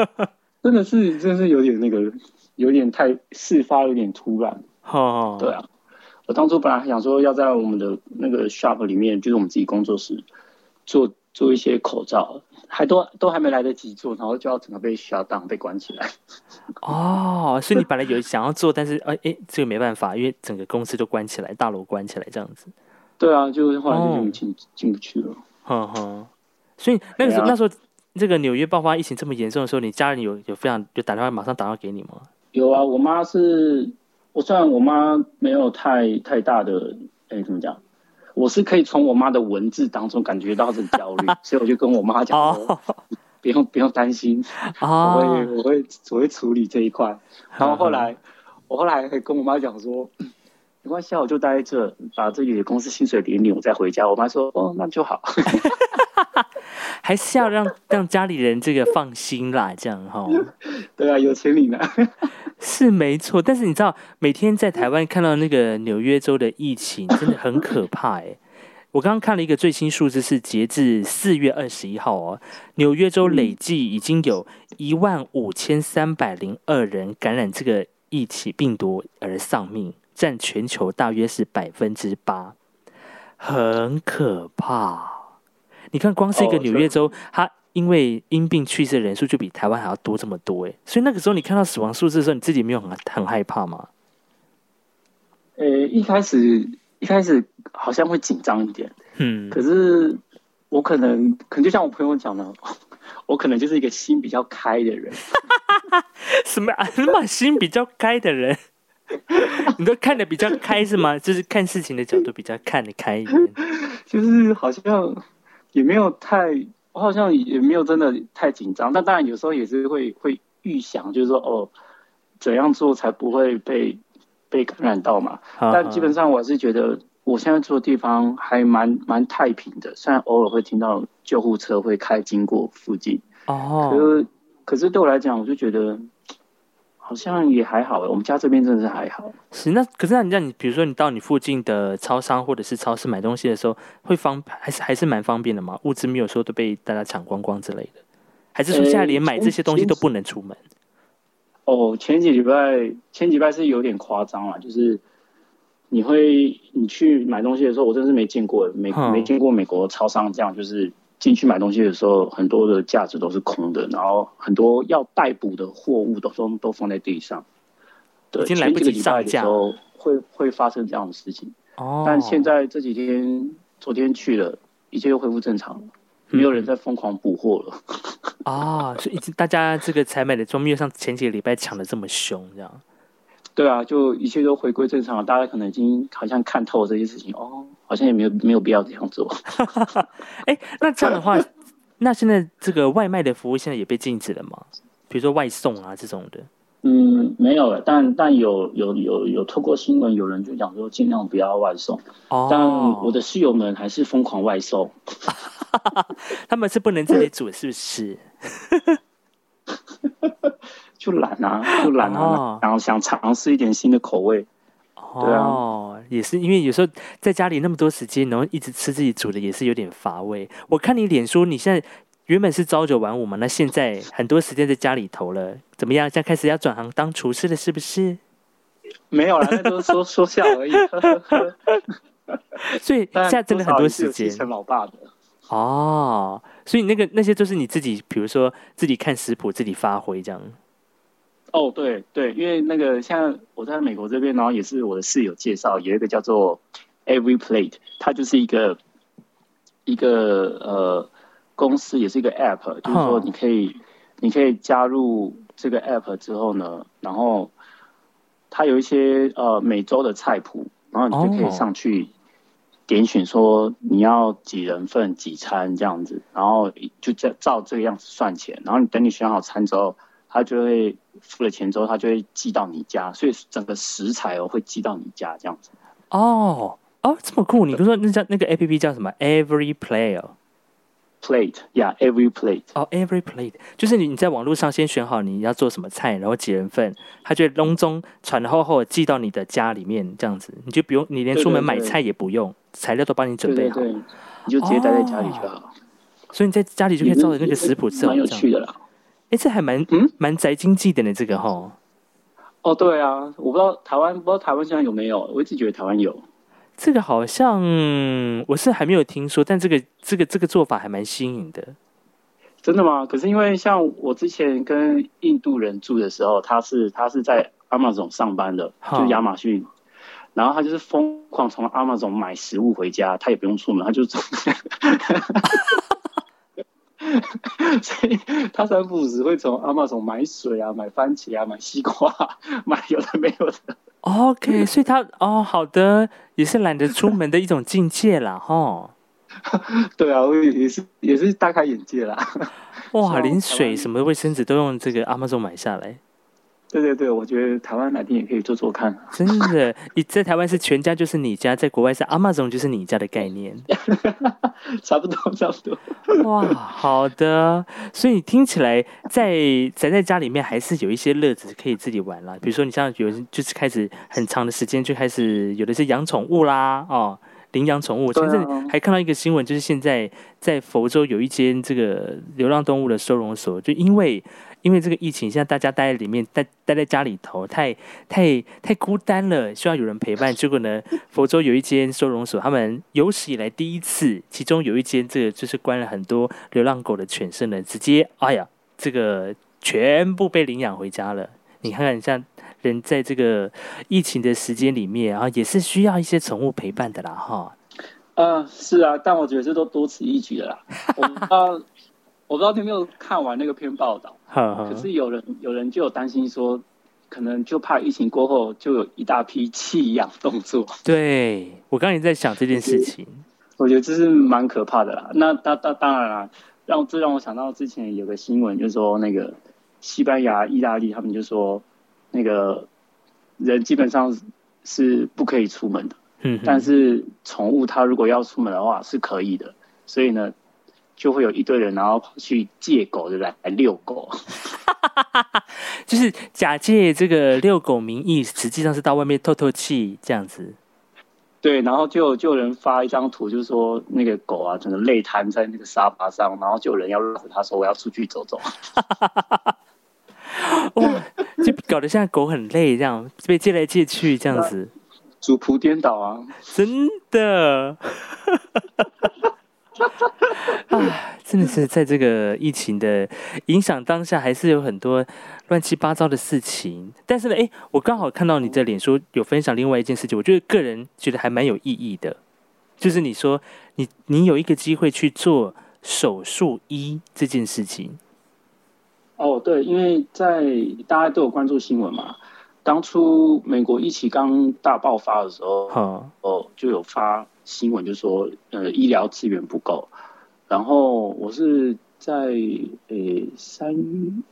(laughs) 真的是，真的是有点那个，有点太事发有点突然。哦，对啊，我当初本来还想说要在我们的那个 shop 里面，就是我们自己工作室做做一些口罩，还都都还没来得及做，然后就要整个被 shut down 被关起来。哦，所以你本来有想要做，但是哎哎，这个没办法，因为整个公司都关起来，大楼关起来这样子。对啊，就是后来就进进不去了。哼哼，所以那个时候那时候。这个纽约爆发疫情这么严重的时候，你家人有有非常就打电话马上打电话给你吗？有啊，我妈是，我虽然我妈没有太太大的，哎，怎么讲？我是可以从我妈的文字当中感觉到这焦虑，(laughs) 所以我就跟我妈讲说，不用不用担心，我会我会我会处理这一块。然后后来 (laughs) 我后来还跟我妈讲说，没关系，我就待在这，把这里的公司薪水领领，我再回家。我妈说，哦，那就好。(laughs) 还是要让 (laughs) 让家里人这个放心啦，这样哈。(laughs) 对啊，有钱领呢，(laughs) 是没错。但是你知道，每天在台湾看到那个纽约州的疫情，真的很可怕哎。我刚刚看了一个最新数字，是截至四月二十一号哦，纽约州累计已经有一万五千三百零二人感染这个疫情病毒而丧命，占全球大约是百分之八，很可怕。你看，光是一个纽约州，它因为因病去世的人数就比台湾还要多这么多哎，所以那个时候你看到死亡数字的时候，你自己没有很很害怕吗？呃，一开始一开始好像会紧张一点，嗯，可是我可能可能就像我朋友讲的，(laughs) 我可能就是一个心比较开的人，(laughs) 什么什么心比较开的人，(laughs) 你都看的比较开是吗？就是看事情的角度比较看得开一点，就是好像。也没有太，我好像也没有真的太紧张，但当然有时候也是会会预想，就是说哦，怎样做才不会被被感染到嘛。但基本上我是觉得我现在住的地方还蛮蛮太平的，虽然偶尔会听到救护车会开经过附近。哦。可是可是对我来讲，我就觉得。好像也还好，我们家这边真的是还好。是那可是那你让你比如说你到你附近的超商或者是超市买东西的时候，会方还是还是蛮方便的嘛？物资没有说都被大家抢光光之类的，还是说现在连买这些东西都不能出门？哦，前几礼拜前几礼拜是有点夸张了，就是你会你去买东西的时候，我真是没见过，没没见过美国超商这样，就是。进去买东西的时候，很多的架子都是空的，然后很多要逮捕的货物都都都放在地上。对，前几个礼拜的时候会会发生这样的事情。哦。但现在这几天，昨天去了，一切又恢复正常了，没有人在疯狂补货了。啊，(laughs) 所以大家这个采买的装没有像前几个礼拜抢的这么凶，这样。对啊，就一切都回归正常了，大家可能已经好像看透这些事情哦。好像也没有没有必要这样做。(laughs) 哎，那这样的话，那现在这个外卖的服务现在也被禁止了吗？比如说外送啊这种的。嗯，没有了，但但有有有有透过新闻，有人就讲说尽量不要外送。哦。但我的室友们还是疯狂外送。(laughs) 他们是不能自己煮，是不是？(laughs) 就懒啊，就懒啊，然后想尝试一点新的口味。哦，也是因为有时候在家里那么多时间，然后一直吃自己煮的，也是有点乏味。我看你脸书，你现在原本是朝九晚五嘛，那现在很多时间在家里头了，怎么样？现在开始要转行当厨师了，是不是？没有了，那都是说说笑而已。(laughs) (laughs) 所以现在真的很多时间。成老爸的哦，所以那个那些都是你自己，比如说自己看食谱，自己发挥这样。哦，对对，因为那个像我在美国这边，然后也是我的室友介绍，有一个叫做 Every Plate，它就是一个一个呃公司，也是一个 App，就是说你可以你可以加入这个 App 之后呢，然后它有一些呃每周的菜谱，然后你就可以上去点选说你要几人份几餐这样子，然后就照照这个样子算钱，然后你等你选好餐之后，他就会付了钱之后，他就会寄到你家，所以整个食材哦会寄到你家这样子。哦哦，这么酷！你就说那叫那个 A P P 叫什么？Every Player。Plate，yeah，every plate。哦，every plate，就是你你在网络上先选好你要做什么菜，然后几人份，他就隆中传厚厚寄到你的家里面，这样子你就不用，你连出门买菜也不用，材料都帮你准备好，你就直接待在家里就好。所以你在家里就可以照着那个食谱吃，蛮有趣的啦。哎，这还蛮嗯蛮宅经济的呢，这个哈。哦，对啊，我不知道台湾不知道台湾现在有没有，我一直觉得台湾有。这个好像我是还没有听说，但这个这个这个做法还蛮新颖的。真的吗？可是因为像我之前跟印度人住的时候，他是他是在 Amazon 上班的，就亚马逊，然后他就是疯狂从 Amazon 买食物回家，他也不用出门，他就。(laughs) (laughs) 所以他三不五时会从阿玛总买水啊、买番茄啊、买西瓜、买有的没有的。OK，所以他哦，好的，也是懒得出门的一种境界啦，哈。(laughs) 对啊，我也是也是大开眼界啦。哇，(laughs) 连水什么卫生纸都用这个阿玛总买下来。对对对，我觉得台湾哪天也可以做做看。真的，你在台湾是全家就是你家，在国外是 Amazon 就是你家的概念。(laughs) 差不多，差不多。哇，好的。所以听起来，在宅在家里面还是有一些乐子可以自己玩啦。比如说，你像有人就是开始很长的时间就开始有的是养宠物啦，哦，领养宠物。前阵还看到一个新闻，就是现在在佛州有一间这个流浪动物的收容所，就因为。因为这个疫情，现在大家待在里面，待待在家里头，太太太孤单了，需要有人陪伴。结果呢，佛州有一间收容所，他们有史以来第一次，其中有一间这个就是关了很多流浪狗的犬舍呢，直接哎呀，这个全部被领养回家了。你看看，像人在这个疫情的时间里面啊，也是需要一些宠物陪伴的啦，哈。呃，是啊，但我觉得这都多此一举了啦。我不知道，我不知道你有没有看完那个篇报道。可是有人有人就有担心说，可能就怕疫情过后就有一大批弃养动作。对我刚才也在想这件事情，我觉得这是蛮可怕的啦。那当当当然啦，让这让我想到之前有个新闻，就是说那个西班牙、意大利他们就说，那个人基本上是不可以出门的。嗯，但是宠物它如果要出门的话是可以的。所以呢。就会有一堆人，然后跑去借狗，对不对？来遛狗，(laughs) 就是假借这个遛狗名义，实际上是到外面透透气这样子。对，然后就就有人发一张图，就是说那个狗啊，整个累瘫在那个沙发上，然后就有人要拉着他说：“我要出去走走。(laughs) ”哇，就搞得像狗很累，这样被借来借去这样子，(laughs) 主仆颠倒啊！真的。(laughs) 啊，真的是在这个疫情的影响当下，还是有很多乱七八糟的事情。但是呢，哎，我刚好看到你的脸书有分享另外一件事情，我觉得个人觉得还蛮有意义的，就是你说你你有一个机会去做手术医这件事情。哦，对，因为在大家都有关注新闻嘛，当初美国疫情刚大爆发的时候，哦，就有发。新闻就说，呃，医疗资源不够。然后我是在呃三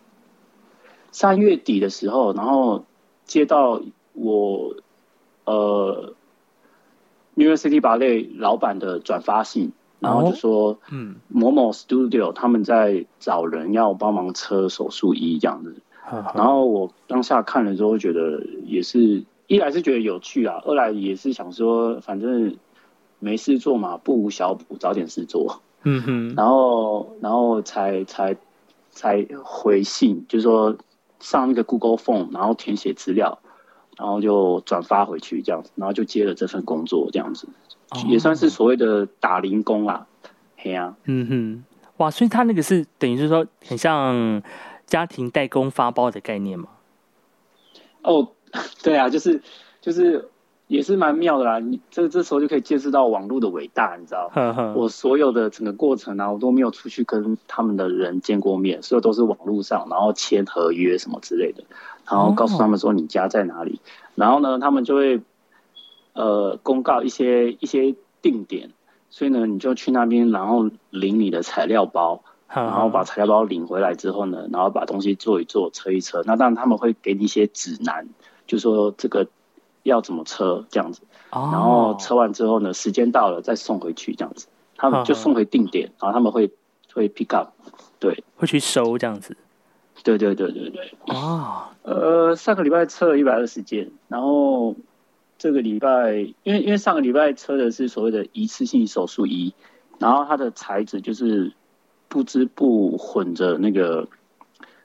三月底的时候，然后接到我呃 New York City Ballet 老板的转发信，然后就说，嗯，某某 Studio 他们在找人要帮忙车手术衣这样子。然后我当下看了之后，觉得也是一来是觉得有趣啊，二来也是想说，反正。没事做嘛，不无小补，找点事做。嗯哼，然后，然后才才才回信，就是说上那个 Google Form，然后填写资料，然后就转发回去这样子，然后就接了这份工作这样子，也算是所谓的打零工啦。嘿啊，嗯哼，哇，所以他那个是等于是说很像家庭代工发包的概念吗？哦，(laughs) 对啊，就是就是。也是蛮妙的啦，你这这时候就可以见识到网络的伟大，你知道？我所有的整个过程啊，我都没有出去跟他们的人见过面，所有都是网络上，然后签合约什么之类的，然后告诉他们说你家在哪里，然后呢，他们就会呃公告一些一些定点，所以呢，你就去那边，然后领你的材料包，然后把材料包领回来之后呢，然后把东西做一做，车一车。那当然他们会给你一些指南，就说这个要怎么车这样子。然后车完之后呢，时间到了再送回去这样子。他们就送回定点，然后他们会会 pick up，对，会去收这样子。对对对对对。哦。呃，上个礼拜测了一百二十件，然后。这个礼拜，因为因为上个礼拜车的是所谓的一次性手术衣，然后它的材质就是不织布混着那个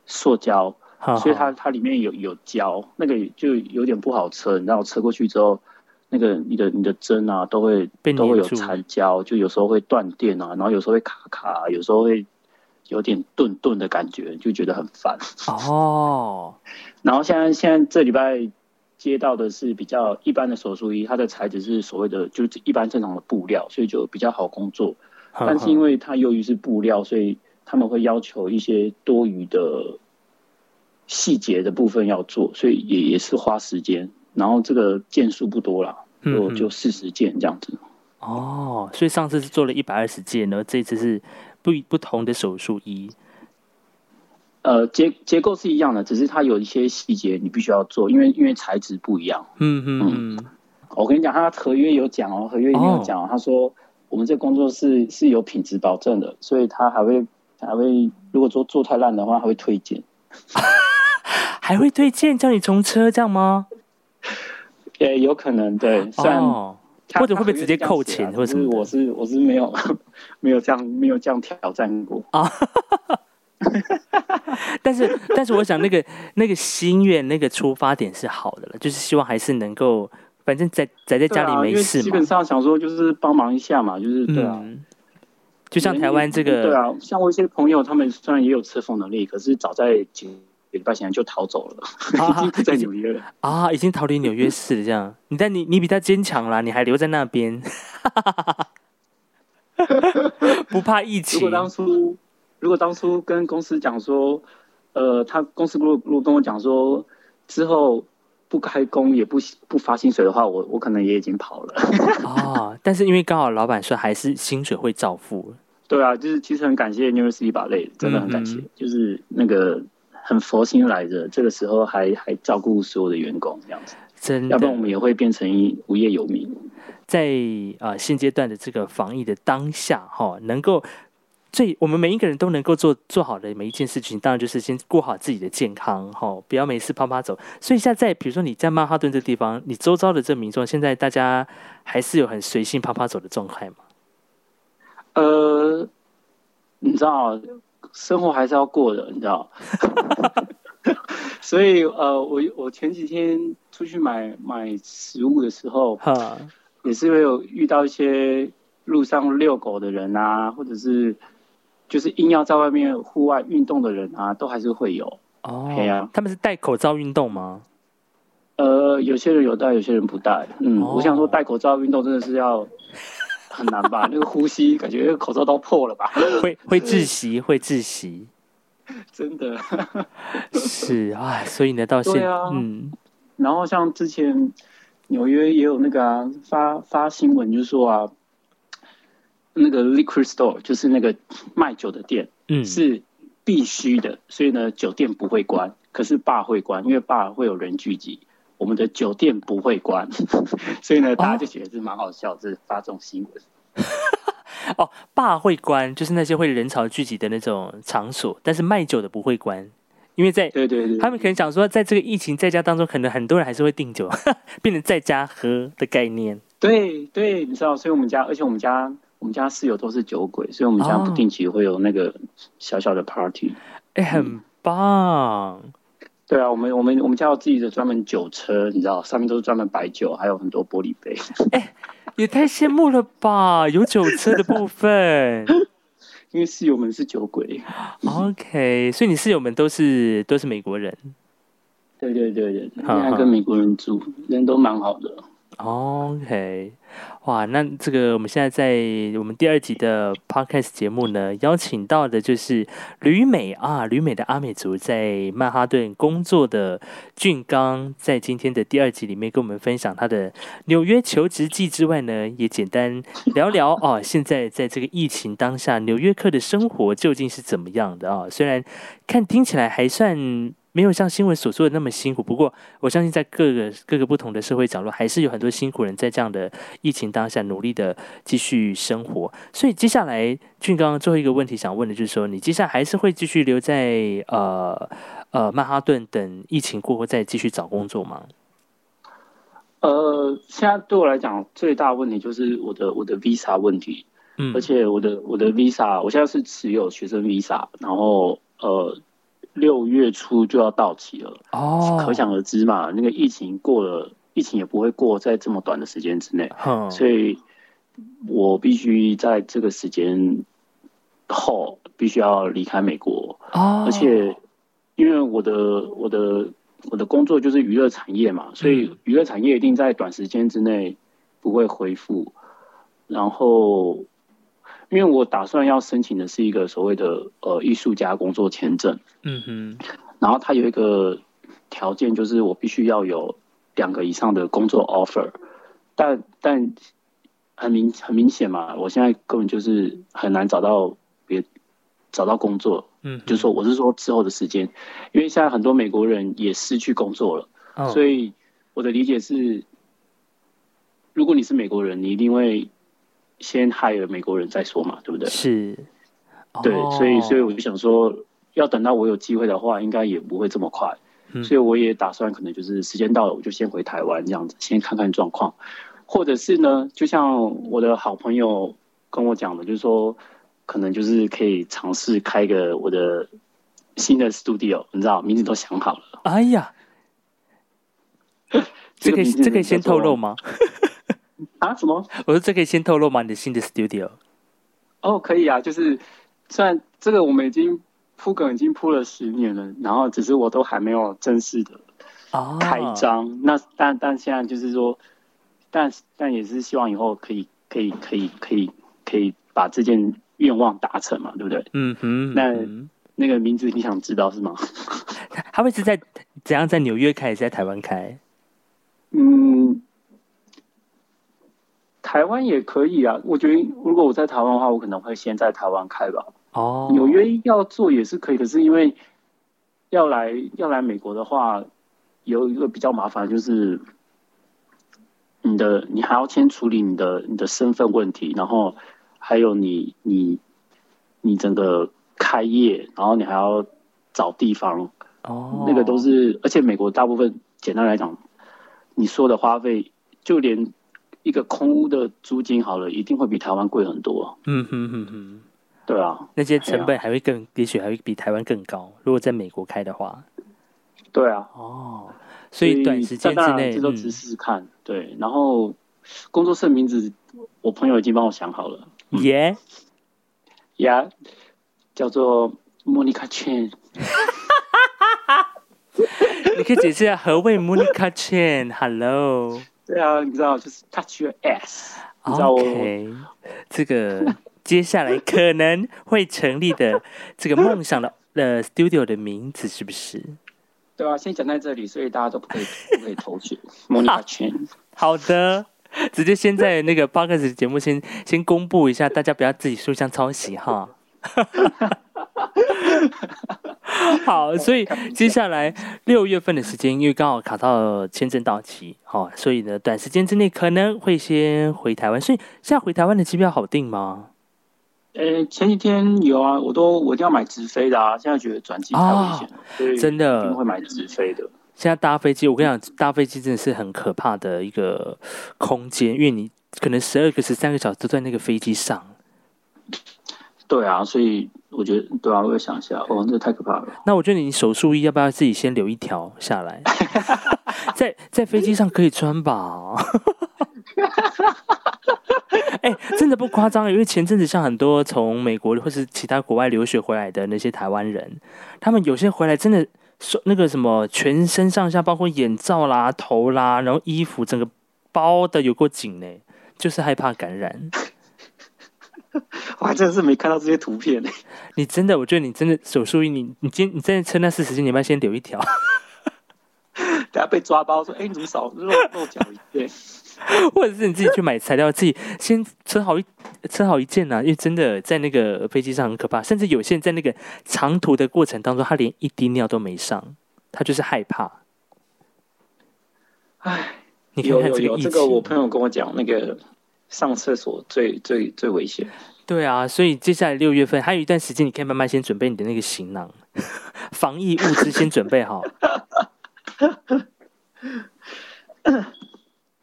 塑胶，所以它它里面有有胶，那个就有点不好车。然后车过去之后，那个你的你的针啊都会都会有残胶，就有时候会断电啊，然后有时候会卡卡，有时候会有点顿顿的感觉，就觉得很烦。哦，(laughs) 然后现在现在这礼拜。接到的是比较一般的手术衣，它的材质是所谓的就是一般正常的布料，所以就比较好工作。但是因为它由于是布料，所以他们会要求一些多余的细节的部分要做，所以也也是花时间。然后这个件数不多了，就就四十件这样子。哦，所以上次是做了一百二十件，然后这次是不不同的手术衣。呃，结结构是一样的，只是它有一些细节你必须要做，因为因为材质不一样。嗯嗯嗯。我跟你讲，他合约有讲哦，合约里面有讲，他说我们这工作室是有品质保证的，所以他还会还会，如果说做太烂的话，还会推荐。(laughs) 还会推荐叫你重车这样吗？也有可能对，哦，或者会不会直接扣钱？或者我是我是没有没有这样没有这样挑战过啊。(laughs) 但是，但是，我想那个那个心愿，那个出发点是好的了，就是希望还是能够，反正宅宅在家里没事嘛。基本上想说就是帮忙一下嘛，就是对啊。就像台湾这个，对啊，像我一些朋友，他们虽然也有车风能力，可是早在几礼拜前就逃走了，(laughs) 已经在纽约了啊，已经逃离纽约市了。这样，你但你你比他坚强啦，你还留在那边，(laughs) 不怕疫情。如果当初。如果当初跟公司讲说，呃，他公司如果如果跟我讲说之后不开工也不不发薪水的话，我我可能也已经跑了。(laughs) 哦，但是因为刚好老板说还是薪水会照付。对啊，就是其实很感谢 New City 把累，真的很感谢，就是那个很佛心来着，这个时候还还照顾所有的员工这样子，真，要不然我们也会变成一无业游民。在啊现阶段的这个防疫的当下，哈，能够。最我们每一个人都能够做做好的每一件事情，当然就是先过好自己的健康，哈，不要没事啪啪走。所以现在，比如说你在曼哈顿这地方，你周遭的这民众，现在大家还是有很随性啪啪走的状态吗？呃，你知道，生活还是要过的，你知道。(laughs) 所以呃，我我前几天出去买买食物的时候，哈，也是会有遇到一些路上遛狗的人啊，或者是。就是硬要在外面户外运动的人啊，都还是会有哦。对啊，他们是戴口罩运动吗？呃，有些人有戴，有些人不戴。嗯，我想说戴口罩运动真的是要很难吧？(laughs) 那个呼吸感觉口罩都破了吧？会 (laughs) 会窒息，会窒息。真的是啊，所以呢，到现嗯，然后像之前纽约也有那个啊，发发新闻就说啊。那个 liquor store 就是那个卖酒的店，嗯，是必须的，所以呢，酒店不会关，可是 bar 会关，因为 bar 会有人聚集，我们的酒店不会关，(laughs) 所以呢，大家就觉得是蛮好笑，这是发这种新闻。(laughs) 哦，bar 会关，就是那些会人潮聚集的那种场所，但是卖酒的不会关，因为在对对对，他们可能想说，在这个疫情在家当中，可能很多人还是会订酒，(laughs) 变成在家喝的概念。对对，你知道，所以我们家，而且我们家。我们家室友都是酒鬼，所以我们家不定期会有那个小小的 party。哎，很棒。对啊，我们我们我们家有自己的专门酒车，你知道，上面都是专门白酒，还有很多玻璃杯。(laughs) 哎，也太羡慕了吧！有酒车的部分，(laughs) 因为室友们是酒鬼。(laughs) OK，所以你室友们都是都是美国人。对对对对，现在跟美国人住，人都蛮好的。OK，哇，那这个我们现在在我们第二集的 Podcast 节目呢，邀请到的就是旅美啊，旅美的阿美族在曼哈顿工作的俊刚，在今天的第二集里面跟我们分享他的纽约求职记之外呢，也简单聊聊哦，现在在这个疫情当下，纽约客的生活究竟是怎么样的啊？虽然看听起来还算。没有像新闻所说的那么辛苦，不过我相信在各个各个不同的社会角落，还是有很多辛苦人在这样的疫情当下努力的继续生活。所以接下来俊刚最后一个问题想问的就是说，你接下来还是会继续留在呃呃曼哈顿等疫情过后再继续找工作吗？呃，现在对我来讲最大问题就是我的我的 visa 问题，嗯，而且我的我的 visa 我现在是持有学生 visa，然后呃。六月初就要到期了哦，可想而知嘛。那个疫情过了，疫情也不会过在这么短的时间之内，所以我必须在这个时间后必须要离开美国哦。而且因为我的我的我的工作就是娱乐产业嘛，所以娱乐产业一定在短时间之内不会恢复，然后。因为我打算要申请的是一个所谓的呃艺术家工作签证，嗯哼，然后它有一个条件，就是我必须要有两个以上的工作 offer，但但很明很明显嘛，我现在根本就是很难找到别找到工作，嗯，就说我是说之后的时间，因为现在很多美国人也失去工作了，哦。所以我的理解是，如果你是美国人，你一定会。先害了美国人再说嘛，对不对？是，对，所以所以我就想说，要等到我有机会的话，应该也不会这么快，所以我也打算可能就是时间到了，我就先回台湾这样子，先看看状况，或者是呢，就像我的好朋友跟我讲的，就是说，可能就是可以尝试开个我的新的 studio，你知道，名字都想好了。哎呀，这 (laughs) 个这可以先透露吗？啊？什么？我说这可以先透露吗？你的新的 studio？哦，可以啊。就是虽然这个我们已经铺梗已经铺了十年了，然后只是我都还没有正式的开张。那但但现在就是说，但但也是希望以后可以可以可以可以可以把这件愿望达成嘛，对不对？嗯哼。那那个名字你想知道是吗？(laughs) 他会是在怎样在纽约开，还是在台湾开？嗯。台湾也可以啊，我觉得如果我在台湾的话，我可能会先在台湾开吧。哦，纽约要做也是可以，可是因为要来要来美国的话，有一个比较麻烦，就是你的你还要先处理你的你的身份问题，然后还有你你你整个开业，然后你还要找地方。哦，那个都是，而且美国大部分简单来讲，你说的花费就连。一个空屋的租金好了，一定会比台湾贵很多。嗯哼哼哼，对啊，那些成本还会更，也许还会比台湾更高。如果在美国开的话，对啊，哦，所以短时间之内，这都只试试看。对，然后工作室名字，我朋友已经帮我想好了。耶，呀，叫做 Monica Chen。(laughs) 你可以解释一下何谓 Monica Chen？Hello。对啊，你知道就是 touch your ass，你知道我这个接下来可能会成立的这个梦想的呃 studio 的名字是不是？对啊，先讲在这里，所以大家都不可以不可以投选 Monica (laughs) Chen。好的，直接先在那个 podcast 节目先 (laughs) 先公布一下，大家不要自己互相抄袭哈。(laughs) (laughs) 好，所以接下来六月份的时间，因为刚好卡到签证到期，好，所以呢，短时间之内可能会先回台湾。所以现在回台湾的机票好订吗？呃，前几天有啊，我都我一定要买直飞的啊。现在觉得转机太危险，所以真的会买直飞的。现在搭飞机，我跟你讲，搭飞机真的是很可怕的一个空间，因为你可能十二个、十三个小时都在那个飞机上。对啊，所以我觉得对啊，我也想一下，哦，那太可怕了。那我觉得你手术衣要不要自己先留一条下来，(laughs) 在在飞机上可以穿吧？(laughs) 哎，真的不夸张，因为前阵子像很多从美国或是其他国外留学回来的那些台湾人，他们有些回来真的说那个什么全身上下，包括眼罩啦、头啦，然后衣服整个包的有够紧呢，就是害怕感染。(laughs) 我还真的是没看到这些图片呢。你真的，我觉得你真的手术你你今你在撑那四十斤，你要先留一条。(laughs) 等下被抓包说，哎，你怎么少露露脚一件？(laughs) 或者是你自己去买材料，自己先撑好一撑好一件呐。因为真的在那个飞机上很可怕，甚至有些人在那个长途的过程当中，他连一滴尿都没上，他就是害怕。哎，你看看有有有，这个疫这个我，朋友跟我讲，那个上厕所最最最危险。对啊，所以接下来六月份还有一段时间，你可以慢慢先准备你的那个行囊，(laughs) 防疫物资先准备好。(laughs)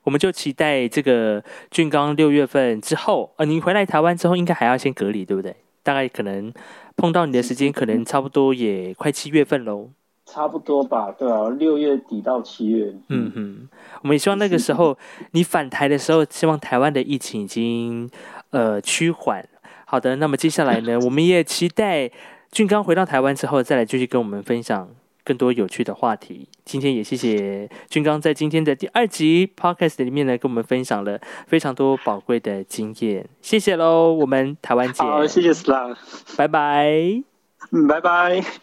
我们就期待这个俊刚六月份之后，呃，你回来台湾之后，应该还要先隔离，对不对？大概可能碰到你的时间，可能差不多也快七月份喽。差不多吧，对啊，六月底到七月。嗯哼，我们也希望那个时候你返台的时候，希望台湾的疫情已经呃趋缓。好的，那么接下来呢，(laughs) 我们也期待俊刚回到台湾之后，再来继续跟我们分享更多有趣的话题。今天也谢谢俊刚在今天的第二集 podcast 里面呢，跟我们分享了非常多宝贵的经验。谢谢喽，我们台湾姐，好，谢谢 Sla，拜拜。嗯，拜拜。